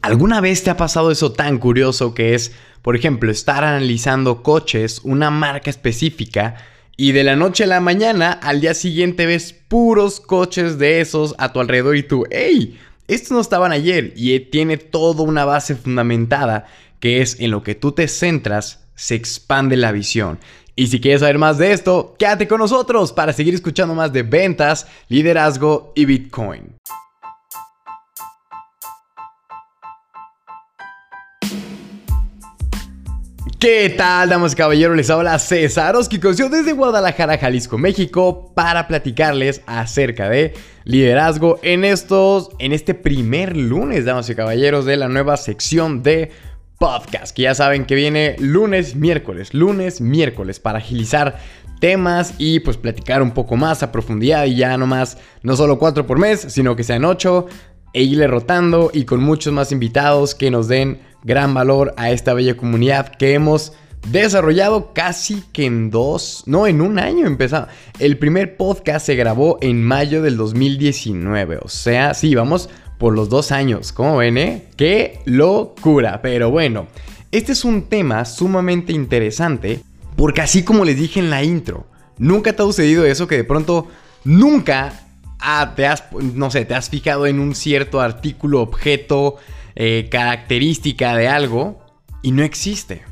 ¿Alguna vez te ha pasado eso tan curioso que es, por ejemplo, estar analizando coches, una marca específica, y de la noche a la mañana, al día siguiente ves puros coches de esos a tu alrededor y tú, ¡hey! Estos no estaban ayer y tiene toda una base fundamentada que es en lo que tú te centras, se expande la visión. Y si quieres saber más de esto, quédate con nosotros para seguir escuchando más de ventas, liderazgo y Bitcoin. ¿Qué tal, damas y caballeros? Les habla César Oskikosio desde Guadalajara, Jalisco, México, para platicarles acerca de liderazgo en estos, en este primer lunes, damas y caballeros, de la nueva sección de podcast, que ya saben que viene lunes, miércoles, lunes, miércoles, para agilizar temas y pues platicar un poco más a profundidad y ya no más, no solo cuatro por mes, sino que sean ocho e irle rotando y con muchos más invitados que nos den gran valor a esta bella comunidad que hemos desarrollado casi que en dos, no, en un año empezamos. El primer podcast se grabó en mayo del 2019, o sea, sí, vamos por los dos años, ¿cómo ven, eh? ¡Qué locura! Pero bueno, este es un tema sumamente interesante porque así como les dije en la intro, nunca te ha sucedido eso que de pronto nunca ah, te has, no sé, te has fijado en un cierto artículo, objeto, eh, característica de algo y no existe.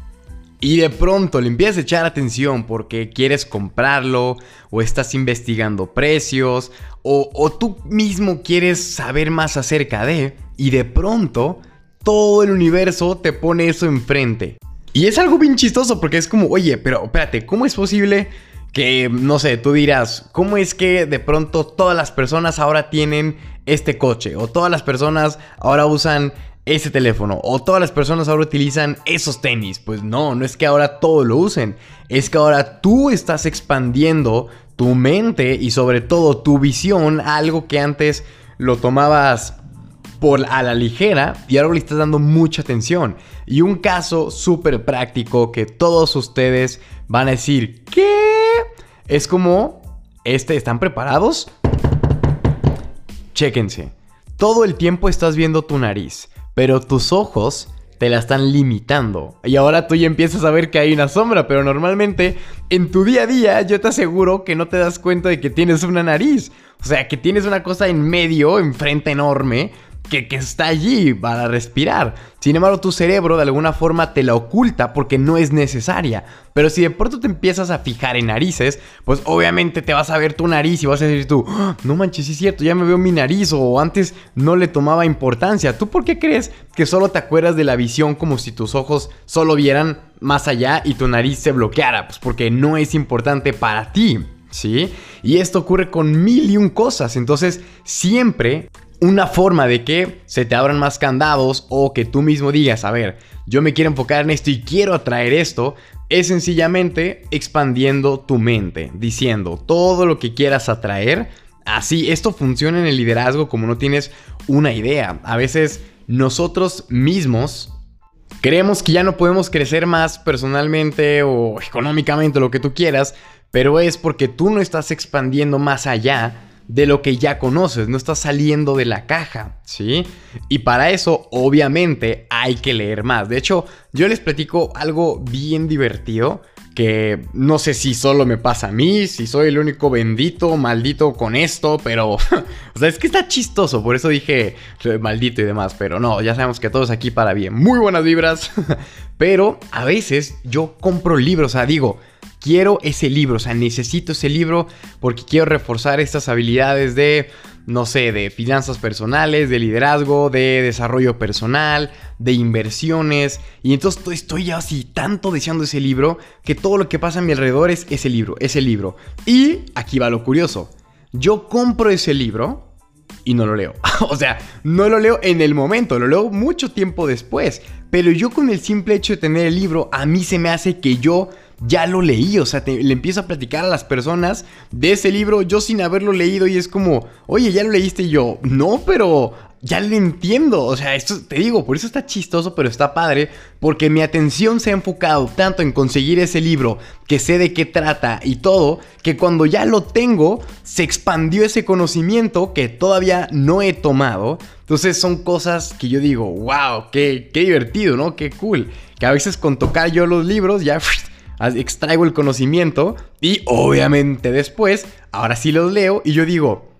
Y de pronto le empiezas a echar atención porque quieres comprarlo o estás investigando precios o, o tú mismo quieres saber más acerca de y de pronto todo el universo te pone eso enfrente. Y es algo bien chistoso porque es como, oye, pero espérate, ¿cómo es posible que, no sé, tú dirás, ¿cómo es que de pronto todas las personas ahora tienen este coche? O todas las personas ahora usan ese teléfono o todas las personas ahora utilizan esos tenis. Pues no, no es que ahora todo lo usen, es que ahora tú estás expandiendo tu mente y sobre todo tu visión a algo que antes lo tomabas por a la ligera y ahora le estás dando mucha atención. Y un caso súper práctico que todos ustedes van a decir, ¿qué? Es como, este, ¿están preparados? Chéquense. Todo el tiempo estás viendo tu nariz pero tus ojos te la están limitando. Y ahora tú ya empiezas a ver que hay una sombra, pero normalmente en tu día a día yo te aseguro que no te das cuenta de que tienes una nariz. O sea, que tienes una cosa en medio, enfrente enorme, que, está allí para respirar. Sin embargo, tu cerebro de alguna forma te la oculta porque no es necesaria. Pero si de pronto te empiezas a fijar en narices, pues obviamente te vas a ver tu nariz y vas a decir tú, ah, no manches, es cierto, ya me veo mi nariz o antes no le tomaba importancia. ¿Tú por qué crees que solo te acuerdas de la visión como si tus ojos solo vieran más allá y tu nariz se bloqueara? Pues porque no es importante para ti. ¿Sí? Y esto ocurre con mil y un cosas. Entonces, siempre una forma de que se te abran más candados o que tú mismo digas, a ver, yo me quiero enfocar en esto y quiero atraer esto, es sencillamente expandiendo tu mente, diciendo todo lo que quieras atraer. Así, esto funciona en el liderazgo como no tienes una idea. A veces nosotros mismos creemos que ya no podemos crecer más personalmente o económicamente, lo que tú quieras, pero es porque tú no estás expandiendo más allá de lo que ya conoces, no estás saliendo de la caja, ¿sí? Y para eso, obviamente, hay que leer más. De hecho, yo les platico algo bien divertido que no sé si solo me pasa a mí, si soy el único bendito, maldito con esto, pero, o sea, es que está chistoso, por eso dije maldito y demás, pero no, ya sabemos que todos aquí para bien, muy buenas vibras, pero a veces yo compro libros, o sea, digo, quiero ese libro, o sea, necesito ese libro porque quiero reforzar estas habilidades de, no sé, de finanzas personales, de liderazgo, de desarrollo personal, de inversiones. Y entonces estoy ya así tanto deseando ese libro que todo lo que pasa a mi alrededor es ese libro, ese libro. Y aquí va lo curioso. Yo compro ese libro y no lo leo. o sea, no lo leo en el momento, lo leo mucho tiempo después. Pero yo con el simple hecho de tener el libro, a mí se me hace que yo ya lo leí, o sea, le empiezo a platicar a las personas de ese libro yo sin haberlo leído y es como, oye, ya lo leíste y yo, no, pero ya lo entiendo. O sea, esto te digo, por eso está chistoso, pero está padre. Porque mi atención se ha enfocado tanto en conseguir ese libro, que sé de qué trata y todo, que cuando ya lo tengo, se expandió ese conocimiento que todavía no he tomado. Entonces son cosas que yo digo, wow, qué, qué divertido, ¿no? Qué cool. Que a veces con tocar yo los libros ya extraigo el conocimiento y obviamente después, ahora sí los leo y yo digo,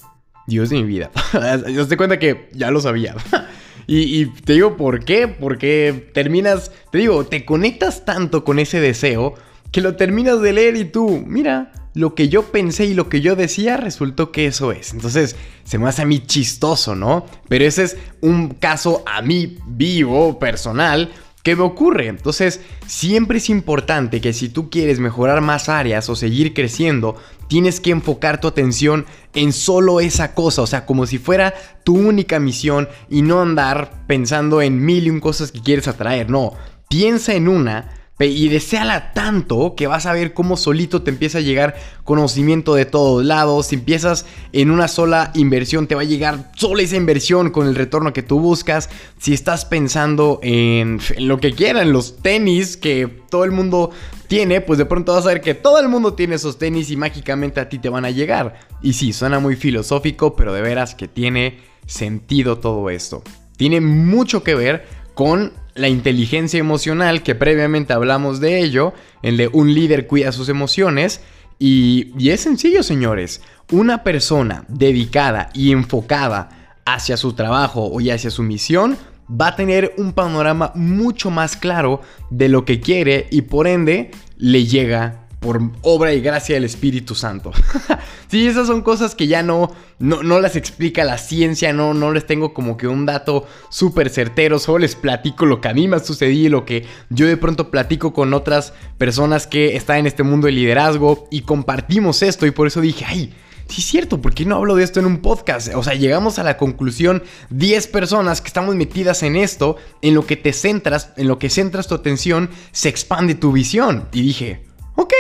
Dios de mi vida. Yo te cuenta que ya lo sabía. y, te digo por qué, porque terminas, te digo, te conectas tanto con ese deseo que lo terminas de leer y tú, mira, lo que yo pensé y lo que yo decía resultó que eso es. Entonces, se me hace a mí chistoso, ¿no? Pero ese es un caso a mí vivo, personal, ¿Qué me ocurre? Entonces, siempre es importante que si tú quieres mejorar más áreas o seguir creciendo, tienes que enfocar tu atención en solo esa cosa, o sea, como si fuera tu única misión y no andar pensando en mil y un cosas que quieres atraer, no, piensa en una y deseala tanto que vas a ver cómo solito te empieza a llegar conocimiento de todos lados. Si empiezas en una sola inversión, te va a llegar solo esa inversión con el retorno que tú buscas. Si estás pensando en, lo que quieran, los tenis que todo el mundo tiene, pues de pronto vas a ver que todo el mundo tiene esos tenis y mágicamente a ti te van a llegar. Y sí, suena muy filosófico, pero de veras que tiene sentido todo esto. Tiene mucho que ver con la inteligencia emocional, que previamente hablamos de ello, el de un líder cuida sus emociones. Y, y es sencillo, señores. Una persona dedicada y enfocada hacia su trabajo y hacia su misión va a tener un panorama mucho más claro de lo que quiere y por ende le llega por obra y gracia del Espíritu Santo. sí, esas son cosas que ya no, no, las explica la ciencia, no, no les tengo como que un dato súper certero, solo les platico lo que a mí me ha sucedido y lo que yo de pronto platico con otras personas que están en este mundo de liderazgo y compartimos esto y por eso dije, ay, Sí es cierto, ¿por qué no hablo de esto en un podcast? O sea, llegamos a la conclusión 10 personas que estamos metidas en esto, en lo que te centras, en lo que centras tu atención, se expande tu visión. Y dije, Ok,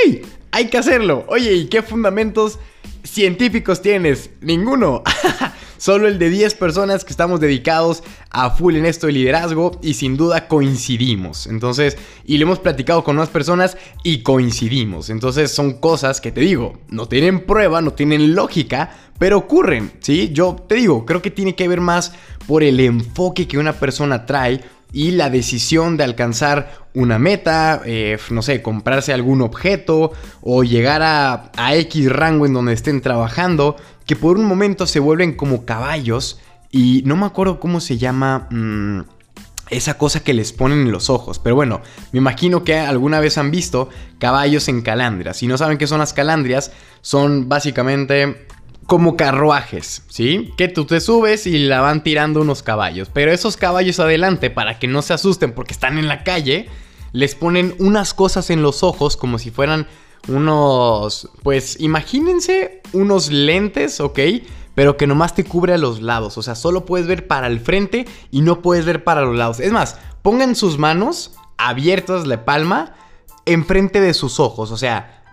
hay que hacerlo. Oye, ¿y qué fundamentos científicos tienes? Ninguno. Solo el de 10 personas que estamos dedicados a full en esto de liderazgo y sin duda coincidimos. Entonces, y lo hemos platicado con más personas y coincidimos. Entonces, son cosas que te digo, no tienen prueba, no tienen lógica, pero ocurren, ¿sí? Yo te digo, creo que tiene que ver más por el enfoque que una persona trae y la decisión de alcanzar una meta, eh, no sé, comprarse algún objeto o llegar a, X rango en donde estén trabajando, que por un momento se vuelven como caballos y no me acuerdo cómo se llama... Mm, esa cosa que les ponen en los ojos. Pero bueno, me imagino que alguna vez han visto caballos en calandrias. Si no saben qué son las calandrias, son básicamente como carruajes, ¿sí? Que tú te subes y la van tirando unos caballos. Pero esos caballos adelante, para que no se asusten porque están en la calle, les ponen unas cosas en los ojos como si fueran unos... Pues imagínense unos lentes, ¿ok? Pero que nomás te cubre a los lados. O sea, solo puedes ver para el frente y no puedes ver para los lados. Es más, pongan sus manos abiertas, la palma, enfrente de sus ojos. O sea,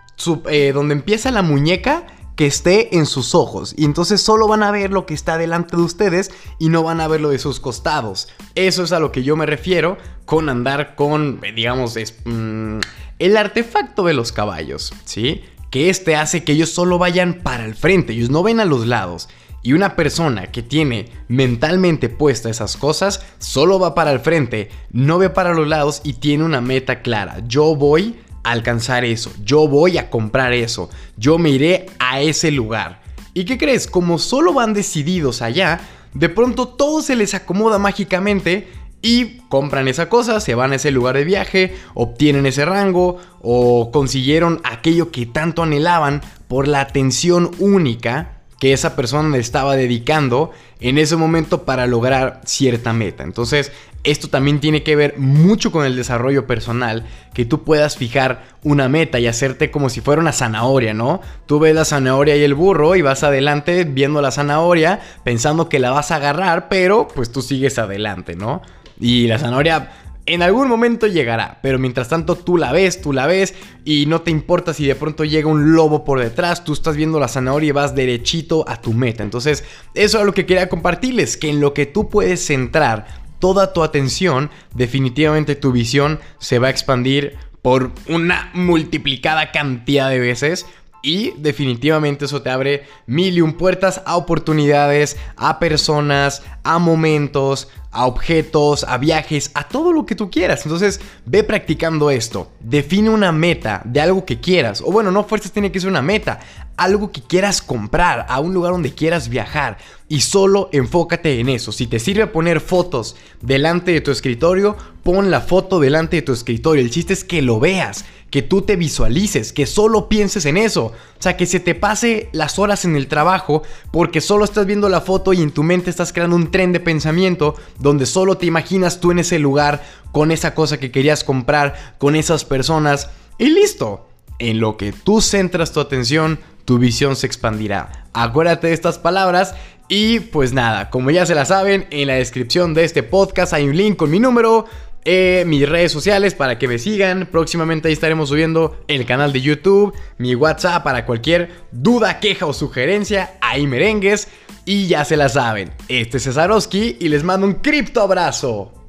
eh, donde empieza la muñeca que esté en sus ojos. Y entonces solo van a ver lo que está delante de ustedes y no van a ver lo de sus costados. Eso es a lo que yo me refiero con andar con, digamos, mm, el artefacto de los caballos, ¿sí? Que este hace que ellos solo vayan para el frente, ellos no ven a los lados. Y una persona que tiene mentalmente puesta esas cosas, solo va para el frente, no ve para los lados y tiene una meta clara. Yo voy alcanzar eso, yo voy a comprar eso, yo me iré a ese lugar. ¿Y qué crees? Como solo van decididos allá, de pronto todo se les acomoda mágicamente y compran esa cosa, se van a ese lugar de viaje, obtienen ese rango o consiguieron aquello que tanto anhelaban por la atención única que esa persona le estaba dedicando en ese momento para lograr cierta meta. Entonces, esto también tiene que ver mucho con el desarrollo personal, que tú puedas fijar una meta y hacerte como si fuera una zanahoria, ¿no? Tú ves la zanahoria y el burro y vas adelante viendo la zanahoria, pensando que la vas a agarrar, pero pues tú sigues adelante, ¿no? Y la zanahoria En algún momento llegará, pero mientras tanto tú la ves, tú la ves y no te importa si de pronto llega un lobo por detrás, tú estás viendo la zanahoria y vas derechito a tu meta. Entonces, eso es lo que quería compartirles, que en lo que tú puedes centrar toda tu atención, definitivamente tu visión se va a expandir por una multiplicada cantidad de veces y definitivamente eso te abre mil y un puertas a oportunidades, a personas, a momentos, a objetos, a viajes, a todo lo que tú quieras. Entonces, ve practicando esto. Define una meta de algo que quieras. O bueno, no fuerzas tiene que ser una meta. Algo que quieras comprar, a un lugar donde quieras viajar. Y solo enfócate en eso. Si te sirve poner fotos delante de tu escritorio, pon la foto delante de tu escritorio. El chiste es que lo veas que tú te visualices, que solo pienses en eso. O sea, que se te pase las horas en el trabajo porque solo estás viendo la foto y en tu mente estás creando un tren de pensamiento donde solo te imaginas tú en ese lugar con esa cosa que querías comprar, con esas personas y listo. En lo que tú centras tu atención, tu visión se expandirá. Acuérdate de estas palabras y pues nada, como ya se la saben, en la descripción de este podcast hay un link con mi número eh, mis redes sociales para que me sigan. Próximamente ahí estaremos subiendo el canal de YouTube, mi WhatsApp para cualquier duda, queja o sugerencia. Ahí merengues. Y ya se la saben. Este es Cesarowski y les mando un cripto abrazo.